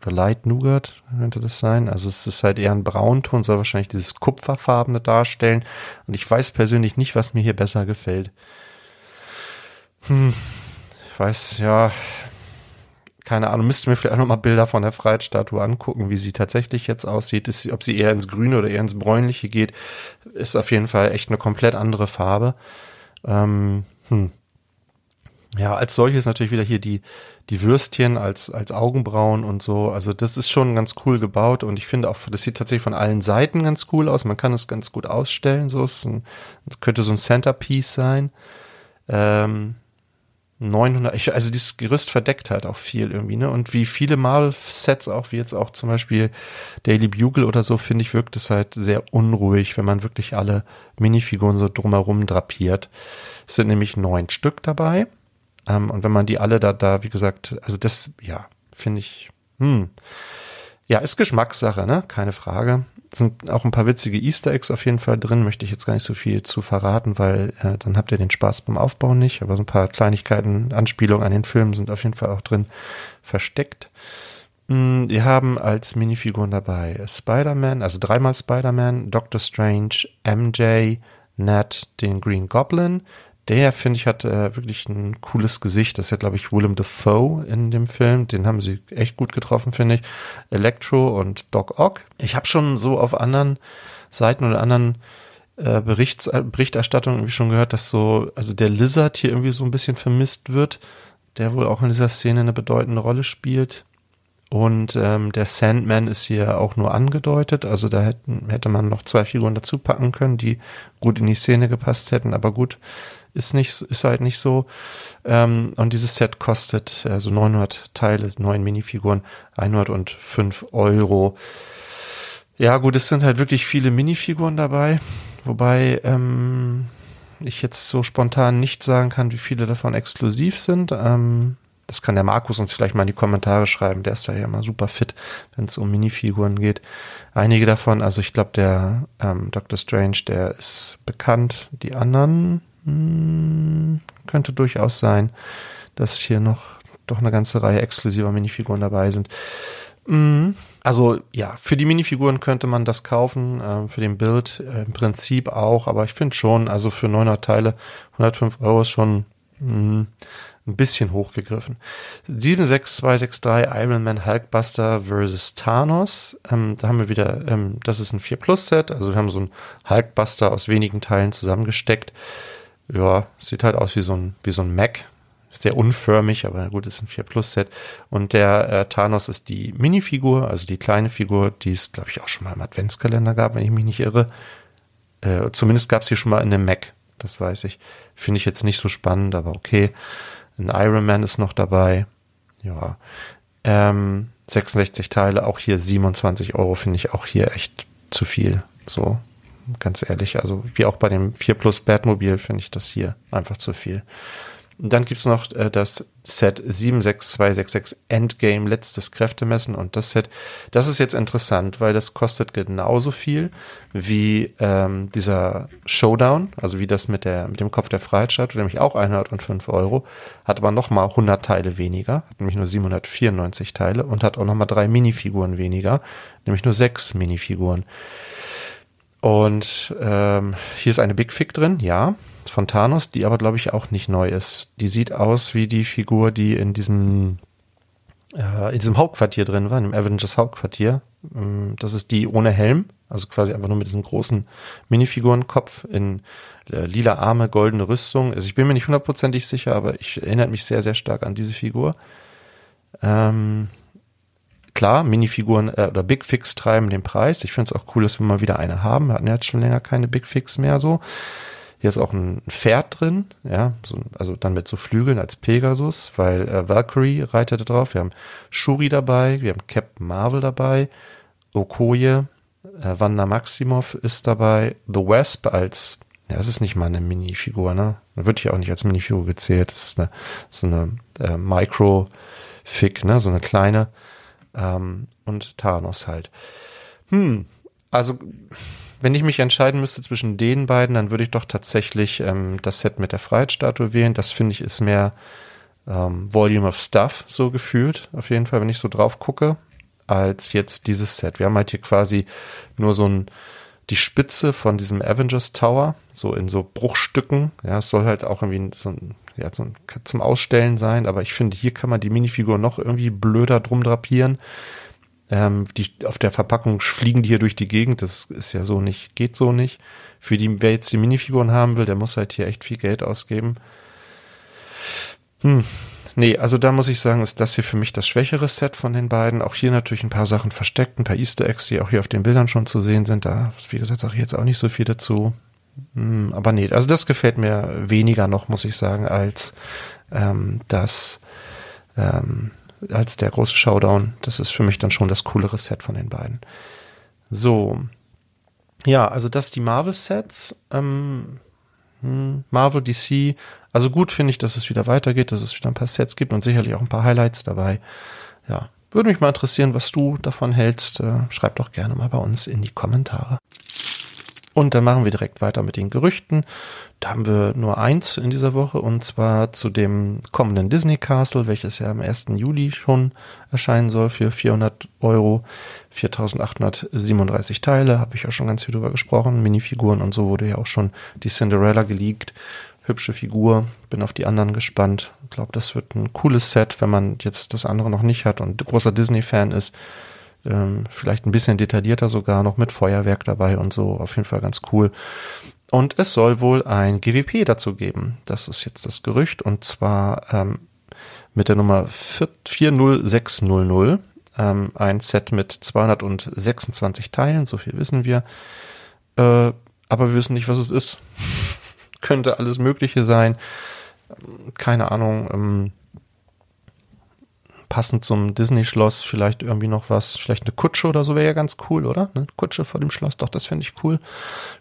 oder Light Nougat könnte das sein. Also es ist halt eher ein Braunton, soll wahrscheinlich dieses Kupferfarbene darstellen. Und ich weiß persönlich nicht, was mir hier besser gefällt. Hm, ich weiß, ja, keine Ahnung, müsste mir vielleicht auch nochmal Bilder von der Freiheitsstatue angucken, wie sie tatsächlich jetzt aussieht. Ist, ob sie eher ins Grüne oder eher ins Bräunliche geht, ist auf jeden Fall echt eine komplett andere Farbe. Ähm, hm. Ja, als solches natürlich wieder hier die, die Würstchen als, als Augenbrauen und so. Also das ist schon ganz cool gebaut und ich finde auch, das sieht tatsächlich von allen Seiten ganz cool aus. Man kann es ganz gut ausstellen. So es könnte so ein Centerpiece sein. Ähm, 900, ich, also dieses Gerüst verdeckt halt auch viel irgendwie, ne? Und wie viele Marvel-Sets auch, wie jetzt auch zum Beispiel Daily Bugle oder so, finde ich, wirkt es halt sehr unruhig, wenn man wirklich alle Minifiguren so drumherum drapiert. Es sind nämlich neun Stück dabei. Ähm, und wenn man die alle da, da, wie gesagt, also das, ja, finde ich, hm. Ja, ist Geschmackssache, ne? Keine Frage sind auch ein paar witzige Easter Eggs auf jeden Fall drin, möchte ich jetzt gar nicht so viel zu verraten, weil äh, dann habt ihr den Spaß beim Aufbauen nicht. Aber so ein paar Kleinigkeiten, Anspielungen an den Film sind auf jeden Fall auch drin versteckt. Mm, wir haben als Minifiguren dabei Spider-Man, also dreimal Spider-Man, Doctor Strange, MJ, Ned, den Green Goblin, der, finde ich, hat äh, wirklich ein cooles Gesicht. Das ist ja, glaube ich, Willem Dafoe in dem Film. Den haben sie echt gut getroffen, finde ich. Electro und Doc Ock. Ich habe schon so auf anderen Seiten oder anderen äh, äh, Berichterstattungen irgendwie schon gehört, dass so, also der Lizard hier irgendwie so ein bisschen vermisst wird, der wohl auch in dieser Szene eine bedeutende Rolle spielt. Und ähm, der Sandman ist hier auch nur angedeutet. Also da hätten, hätte man noch zwei Figuren dazu packen können, die gut in die Szene gepasst hätten. Aber gut, ist nicht, ist halt nicht so. Ähm, und dieses Set kostet also 900 Teile, neun Minifiguren, 105 Euro. Ja, gut, es sind halt wirklich viele Minifiguren dabei, wobei ähm, ich jetzt so spontan nicht sagen kann, wie viele davon exklusiv sind. Ähm, das kann der Markus uns vielleicht mal in die Kommentare schreiben. Der ist da ja immer super fit, wenn es um Minifiguren geht. Einige davon, also ich glaube, der ähm, Dr. Strange, der ist bekannt. Die anderen hm, könnte durchaus sein, dass hier noch doch eine ganze Reihe exklusiver Minifiguren dabei sind. Hm, also ja, für die Minifiguren könnte man das kaufen, äh, für den Bild äh, im Prinzip auch, aber ich finde schon, also für 900 Teile 105 Euro ist schon hm, ein bisschen hochgegriffen. 76263 Iron Man Hulkbuster versus Thanos. Ähm, da haben wir wieder, ähm, das ist ein 4 Plus Set, also wir haben so ein Hulkbuster aus wenigen Teilen zusammengesteckt ja, sieht halt aus wie so ein, wie so ein Mac. Sehr unförmig, aber gut, ist ein 4 Plus Set. Und der äh, Thanos ist die Minifigur, also die kleine Figur, die es, glaube ich, auch schon mal im Adventskalender gab, wenn ich mich nicht irre. Äh, zumindest gab es hier schon mal in einem Mac, das weiß ich. Finde ich jetzt nicht so spannend, aber okay. Ein Iron Man ist noch dabei. Ja. Ähm, 66 Teile, auch hier 27 Euro finde ich auch hier echt zu viel. So, ganz ehrlich. Also wie auch bei dem 4 Plus Batmobil finde ich das hier einfach zu viel. Und dann gibt's noch äh, das Set 76266 Endgame, letztes Kräftemessen. Und das Set, das ist jetzt interessant, weil das kostet genauso viel wie ähm, dieser Showdown, also wie das mit, der, mit dem Kopf der Freiheit statt, nämlich auch 105 Euro, hat aber nochmal 100 Teile weniger, hat nämlich nur 794 Teile und hat auch nochmal drei Minifiguren weniger, nämlich nur sechs Minifiguren. Und ähm, hier ist eine Big Fig drin, ja, von Thanos, die aber, glaube ich, auch nicht neu ist. Die sieht aus wie die Figur, die in diesem, äh, in diesem Hauptquartier drin war, in dem Avengers Hauptquartier. Ähm, das ist die ohne Helm, also quasi einfach nur mit diesem großen Minifigurenkopf in äh, lila Arme, goldene Rüstung. Also ich bin mir nicht hundertprozentig sicher, aber ich erinnere mich sehr, sehr stark an diese Figur. Ähm, klar, Minifiguren äh, oder Big Fix treiben den Preis. Ich finde es auch cool, dass wir mal wieder eine haben. Wir hatten ja jetzt schon länger keine Big Fix mehr so. Hier ist auch ein Pferd drin, ja, so, also dann mit so Flügeln als Pegasus, weil äh, Valkyrie reitet da drauf. Wir haben Shuri dabei, wir haben Captain Marvel dabei, Okoye, äh, Wanda Maximoff ist dabei, The Wasp als, ja, es ist nicht mal eine Minifigur, ne? Wird hier auch nicht als Minifigur gezählt. Das ist eine, so eine äh, Micro-Fig, ne? So eine kleine ähm, und Thanos halt. Hm, also wenn ich mich entscheiden müsste zwischen den beiden, dann würde ich doch tatsächlich ähm, das Set mit der Freiheitsstatue wählen. Das finde ich ist mehr ähm, Volume of Stuff so gefühlt, auf jeden Fall, wenn ich so drauf gucke, als jetzt dieses Set. Wir haben halt hier quasi nur so ein die Spitze von diesem Avengers Tower, so in so Bruchstücken. Ja, es soll halt auch irgendwie so ein ja, zum, zum Ausstellen sein, aber ich finde, hier kann man die Minifigur noch irgendwie blöder drum drapieren. Ähm, die, auf der Verpackung fliegen die hier durch die Gegend, das ist ja so nicht, geht so nicht. Für die, wer jetzt die Minifiguren haben will, der muss halt hier echt viel Geld ausgeben. Hm. Nee, also da muss ich sagen, ist das hier für mich das schwächere Set von den beiden. Auch hier natürlich ein paar Sachen versteckt, ein paar Easter Eggs, die auch hier auf den Bildern schon zu sehen sind. Da, wie gesagt, sage ich jetzt auch nicht so viel dazu. Hm, aber nee, also das gefällt mir weniger noch, muss ich sagen, als ähm, das, ähm, als der große Showdown. Das ist für mich dann schon das coolere Set von den beiden. So. Ja, also das die Marvel-Sets. Ähm, hm, Marvel, DC. Also gut finde ich, dass es wieder weitergeht, dass es wieder ein paar Sets gibt und sicherlich auch ein paar Highlights dabei. Ja, würde mich mal interessieren, was du davon hältst. Äh, schreib doch gerne mal bei uns in die Kommentare. Und dann machen wir direkt weiter mit den Gerüchten. Da haben wir nur eins in dieser Woche und zwar zu dem kommenden Disney Castle, welches ja am 1. Juli schon erscheinen soll für 400 Euro. 4837 Teile, habe ich ja schon ganz viel drüber gesprochen. Minifiguren und so wurde ja auch schon die Cinderella geleakt. Hübsche Figur, bin auf die anderen gespannt. Ich glaube, das wird ein cooles Set, wenn man jetzt das andere noch nicht hat und großer Disney-Fan ist ähm, vielleicht ein bisschen detaillierter sogar noch mit Feuerwerk dabei und so. Auf jeden Fall ganz cool. Und es soll wohl ein GWP dazu geben. Das ist jetzt das Gerücht und zwar ähm, mit der Nummer 40600. Ähm, ein Set mit 226 Teilen, so viel wissen wir. Äh, aber wir wissen nicht, was es ist. Könnte alles Mögliche sein. Keine Ahnung. Ähm, passend zum Disney-Schloss vielleicht irgendwie noch was, vielleicht eine Kutsche oder so wäre ja ganz cool, oder? Eine Kutsche vor dem Schloss, doch, das finde ich cool.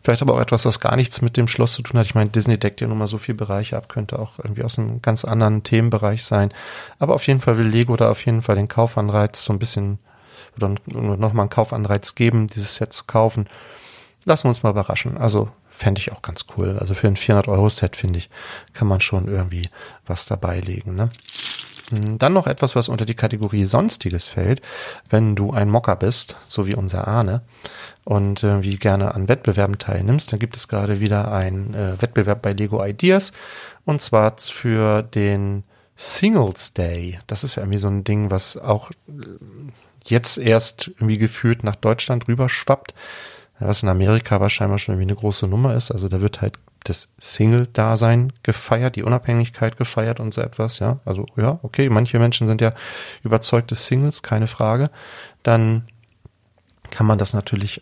Vielleicht aber auch etwas, was gar nichts mit dem Schloss zu tun hat. Ich meine, Disney deckt ja nun mal so viele Bereiche ab, könnte auch irgendwie aus einem ganz anderen Themenbereich sein. Aber auf jeden Fall will Lego da auf jeden Fall den Kaufanreiz so ein bisschen oder nochmal einen Kaufanreiz geben, dieses Set zu kaufen. Lassen wir uns mal überraschen. Also fände ich auch ganz cool. Also für ein 400-Euro-Set, finde ich, kann man schon irgendwie was dabei legen. Ne? Hm, dann noch etwas, was unter die Kategorie Sonstiges fällt. Wenn du ein Mocker bist, so wie unser Ahne, und äh, wie gerne an Wettbewerben teilnimmst, dann gibt es gerade wieder einen äh, Wettbewerb bei Lego Ideas. Und zwar für den Singles Day. Das ist ja irgendwie so ein Ding, was auch äh, jetzt erst irgendwie gefühlt nach Deutschland rüberschwappt was in Amerika aber scheinbar schon irgendwie eine große Nummer ist. Also da wird halt das Single-Dasein gefeiert, die Unabhängigkeit gefeiert und so etwas, ja. Also ja, okay, manche Menschen sind ja überzeugte Singles, keine Frage. Dann kann man das natürlich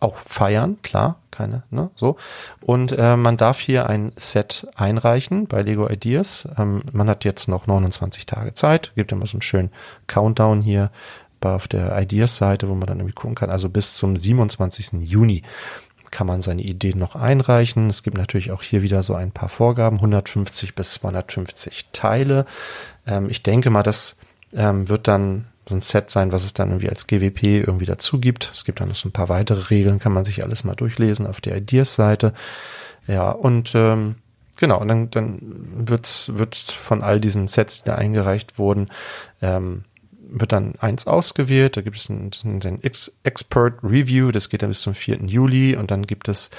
auch feiern, klar, keine, ne, so. Und äh, man darf hier ein Set einreichen bei Lego Ideas. Ähm, man hat jetzt noch 29 Tage Zeit, gibt immer so einen schönen Countdown hier auf der Ideas-Seite, wo man dann irgendwie gucken kann. Also bis zum 27. Juni kann man seine Ideen noch einreichen. Es gibt natürlich auch hier wieder so ein paar Vorgaben, 150 bis 250 Teile. Ähm, ich denke mal, das ähm, wird dann so ein Set sein, was es dann irgendwie als GWP irgendwie dazu gibt. Es gibt dann noch so ein paar weitere Regeln, kann man sich alles mal durchlesen auf der Ideas-Seite. Ja, und ähm, genau, und dann, dann wird's, wird von all diesen Sets, die da eingereicht wurden, ähm, wird dann eins ausgewählt, da gibt es einen, einen Expert Review, das geht dann bis zum 4. Juli und dann gibt es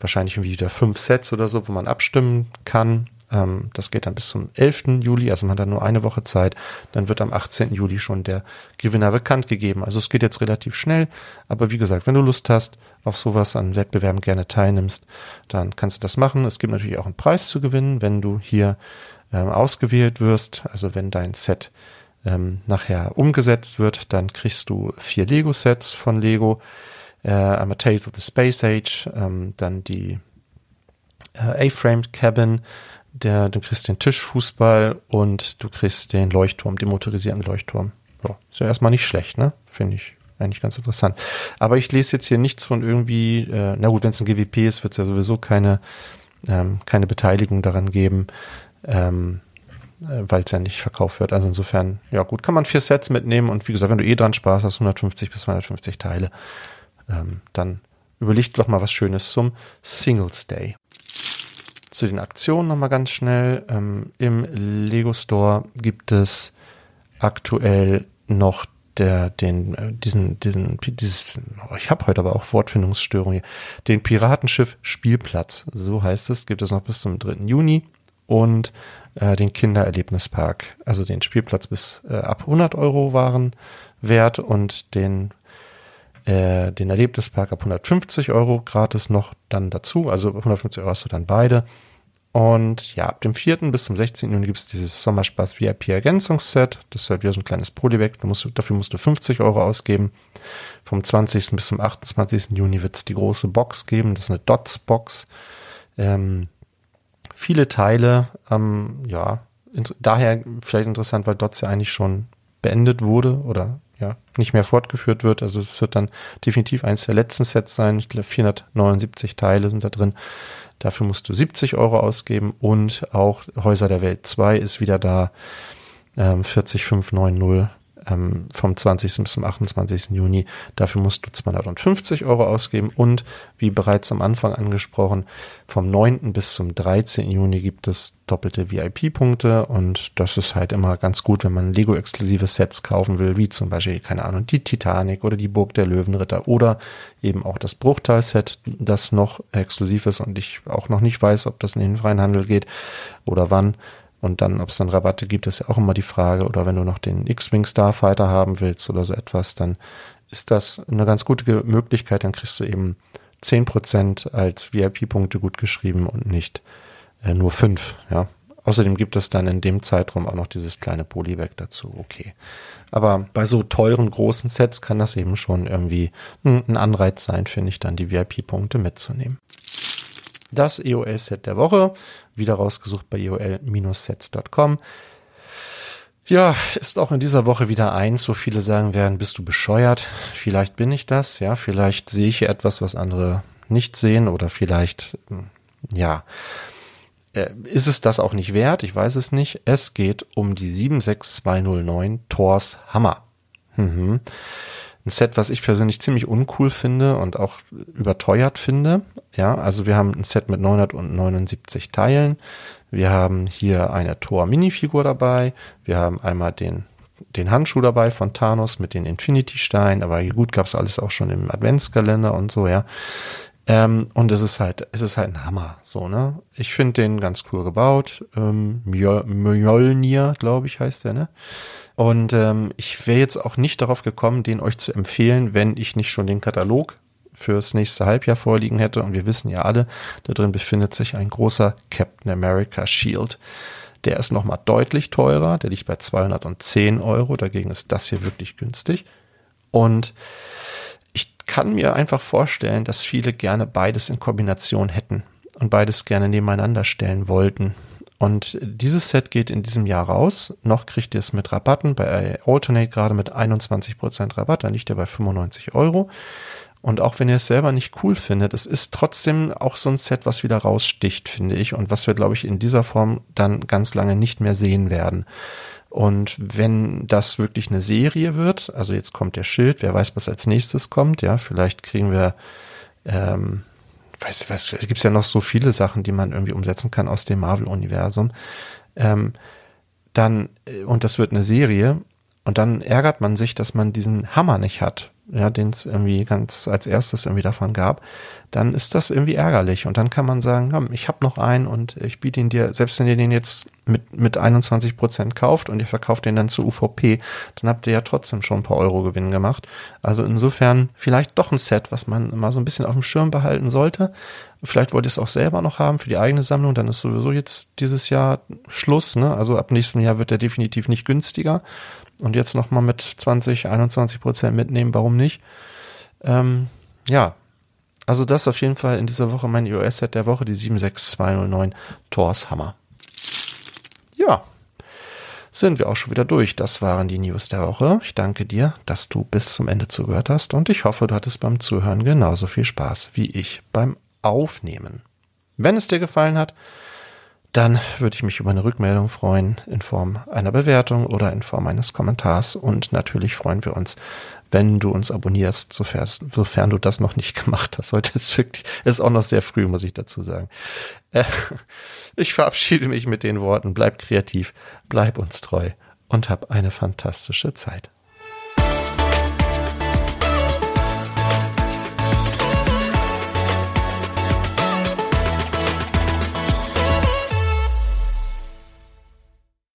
wahrscheinlich wieder fünf Sets oder so, wo man abstimmen kann. Ähm, das geht dann bis zum 11. Juli, also man hat dann nur eine Woche Zeit. Dann wird am 18. Juli schon der Gewinner bekannt gegeben. Also es geht jetzt relativ schnell, aber wie gesagt, wenn du Lust hast, auf sowas an Wettbewerben gerne teilnimmst, dann kannst du das machen. Es gibt natürlich auch einen Preis zu gewinnen, wenn du hier ähm, ausgewählt wirst, also wenn dein Set ähm, nachher umgesetzt wird, dann kriegst du vier Lego-Sets von Lego. Äh, einmal Tales of the Space Age, ähm, dann die äh, A-Framed Cabin, der, du kriegst den Tischfußball und du kriegst den Leuchtturm, den motorisierten Leuchtturm. So, ist ja erstmal nicht schlecht, ne? Finde ich eigentlich ganz interessant. Aber ich lese jetzt hier nichts von irgendwie, äh, na gut, wenn es ein GWP ist, wird es ja sowieso keine, ähm, keine Beteiligung daran geben. Ähm, äh, weil es ja nicht verkauft wird. Also insofern, ja gut, kann man vier Sets mitnehmen und wie gesagt, wenn du eh dran Spaß hast, 150 bis 250 Teile, ähm, dann überleg doch mal was Schönes zum Singles Day. Zu den Aktionen nochmal ganz schnell. Ähm, Im Lego Store gibt es aktuell noch der, den, äh, diesen, diesen, dieses, oh, ich habe heute aber auch Wortfindungsstörungen hier, den Piratenschiff Spielplatz, so heißt es, gibt es noch bis zum 3. Juni und äh, den Kindererlebnispark, also den Spielplatz bis äh, ab 100 Euro waren wert und den äh, den Erlebnispark ab 150 Euro gratis noch dann dazu, also 150 Euro hast du dann beide Und ja, ab dem 4. bis zum 16. Juni gibt es dieses Sommerspaß VIP-Ergänzungsset. Das ist halt wieder so ein kleines Polybag. Musst, dafür musst du 50 Euro ausgeben. Vom 20. bis zum 28. Juni wird es die große Box geben. Das ist eine Dots-Box. Ähm, viele Teile. Ähm, ja, daher vielleicht interessant, weil Dots ja eigentlich schon beendet wurde oder ja, nicht mehr fortgeführt wird. Also es wird dann definitiv eins der letzten Sets sein. Ich glaube, 479 Teile sind da drin. Dafür musst du 70 Euro ausgeben und auch Häuser der Welt 2 ist wieder da. Ähm, 40590 ähm, vom 20. bis zum 28. Juni. Dafür musst du 250 Euro ausgeben und wie bereits am Anfang angesprochen, vom 9. bis zum 13. Juni gibt es doppelte VIP-Punkte und das ist halt immer ganz gut, wenn man Lego-exklusive Sets kaufen will, wie zum Beispiel, keine Ahnung, die Titanic oder die Burg der Löwenritter oder eben auch das Bruchteil-Set, das noch exklusiv ist und ich auch noch nicht weiß, ob das in den freien Handel geht oder wann. Und dann, ob es dann Rabatte gibt, ist ja auch immer die Frage. Oder wenn du noch den X-Wing Starfighter haben willst oder so etwas, dann ist das eine ganz gute Möglichkeit. Dann kriegst du eben zehn Prozent als VIP-Punkte gut geschrieben und nicht äh, nur fünf. Ja. Außerdem gibt es dann in dem Zeitraum auch noch dieses kleine Polybag dazu. Okay. Aber bei so teuren großen Sets kann das eben schon irgendwie ein Anreiz sein, finde ich, dann die VIP-Punkte mitzunehmen. Das EOL-Set der Woche, wieder rausgesucht bei eol-sets.com. Ja, ist auch in dieser Woche wieder eins, wo viele sagen werden, bist du bescheuert? Vielleicht bin ich das, ja, vielleicht sehe ich etwas, was andere nicht sehen oder vielleicht, ja, äh, ist es das auch nicht wert? Ich weiß es nicht. Es geht um die 76209 Thors Hammer. Mhm. Ein Set, was ich persönlich ziemlich uncool finde und auch überteuert finde. Ja, also wir haben ein Set mit 979 Teilen. Wir haben hier eine Thor-Minifigur dabei. Wir haben einmal den den Handschuh dabei von Thanos mit den Infinity-Steinen, aber gut gab's alles auch schon im Adventskalender und so, ja. Ähm, und es ist halt, es ist halt ein Hammer, so, ne? Ich finde den ganz cool gebaut. Ähm, Mjolnir, glaube ich, heißt der, ne? Und ähm, ich wäre jetzt auch nicht darauf gekommen, den euch zu empfehlen, wenn ich nicht schon den Katalog fürs nächste Halbjahr vorliegen hätte. Und wir wissen ja alle, da drin befindet sich ein großer Captain America Shield. Der ist nochmal deutlich teurer, der liegt bei 210 Euro, dagegen ist das hier wirklich günstig. Und ich kann mir einfach vorstellen, dass viele gerne beides in Kombination hätten und beides gerne nebeneinander stellen wollten. Und dieses Set geht in diesem Jahr raus. Noch kriegt ihr es mit Rabatten. Bei Alternate gerade mit 21% Rabatt. Dann liegt er bei 95 Euro. Und auch wenn ihr es selber nicht cool findet, es ist trotzdem auch so ein Set, was wieder raussticht, finde ich. Und was wir, glaube ich, in dieser Form dann ganz lange nicht mehr sehen werden. Und wenn das wirklich eine Serie wird, also jetzt kommt der Schild, wer weiß, was als nächstes kommt, ja, vielleicht kriegen wir ähm, weiß, was, gibt's ja noch so viele Sachen, die man irgendwie umsetzen kann aus dem Marvel-Universum. Ähm, dann, äh, und das wird eine Serie, und dann ärgert man sich, dass man diesen Hammer nicht hat, ja, den es irgendwie ganz als erstes irgendwie davon gab, dann ist das irgendwie ärgerlich. Und dann kann man sagen, komm, ich habe noch einen und ich biete ihn dir, selbst wenn ihr den jetzt mit, mit 21 Prozent kauft und ihr verkauft den dann zu UVP, dann habt ihr ja trotzdem schon ein paar Euro Gewinn gemacht. Also insofern vielleicht doch ein Set, was man mal so ein bisschen auf dem Schirm behalten sollte. Vielleicht wollt ihr es auch selber noch haben für die eigene Sammlung, dann ist sowieso jetzt dieses Jahr Schluss, ne? Also ab nächstem Jahr wird er definitiv nicht günstiger. Und jetzt nochmal mit 20, 21 Prozent mitnehmen, warum nicht? Ähm, ja, also das auf jeden Fall in dieser Woche mein iOS-Set der Woche, die 76209 Thors Hammer. Ja, sind wir auch schon wieder durch. Das waren die News der Woche. Ich danke dir, dass du bis zum Ende zugehört hast und ich hoffe, du hattest beim Zuhören genauso viel Spaß wie ich beim Aufnehmen. Wenn es dir gefallen hat, dann würde ich mich über eine Rückmeldung freuen in Form einer Bewertung oder in Form eines Kommentars. Und natürlich freuen wir uns, wenn du uns abonnierst, sofern, sofern du das noch nicht gemacht hast. Heute ist wirklich, ist auch noch sehr früh, muss ich dazu sagen. Äh, ich verabschiede mich mit den Worten, bleib kreativ, bleib uns treu und hab eine fantastische Zeit.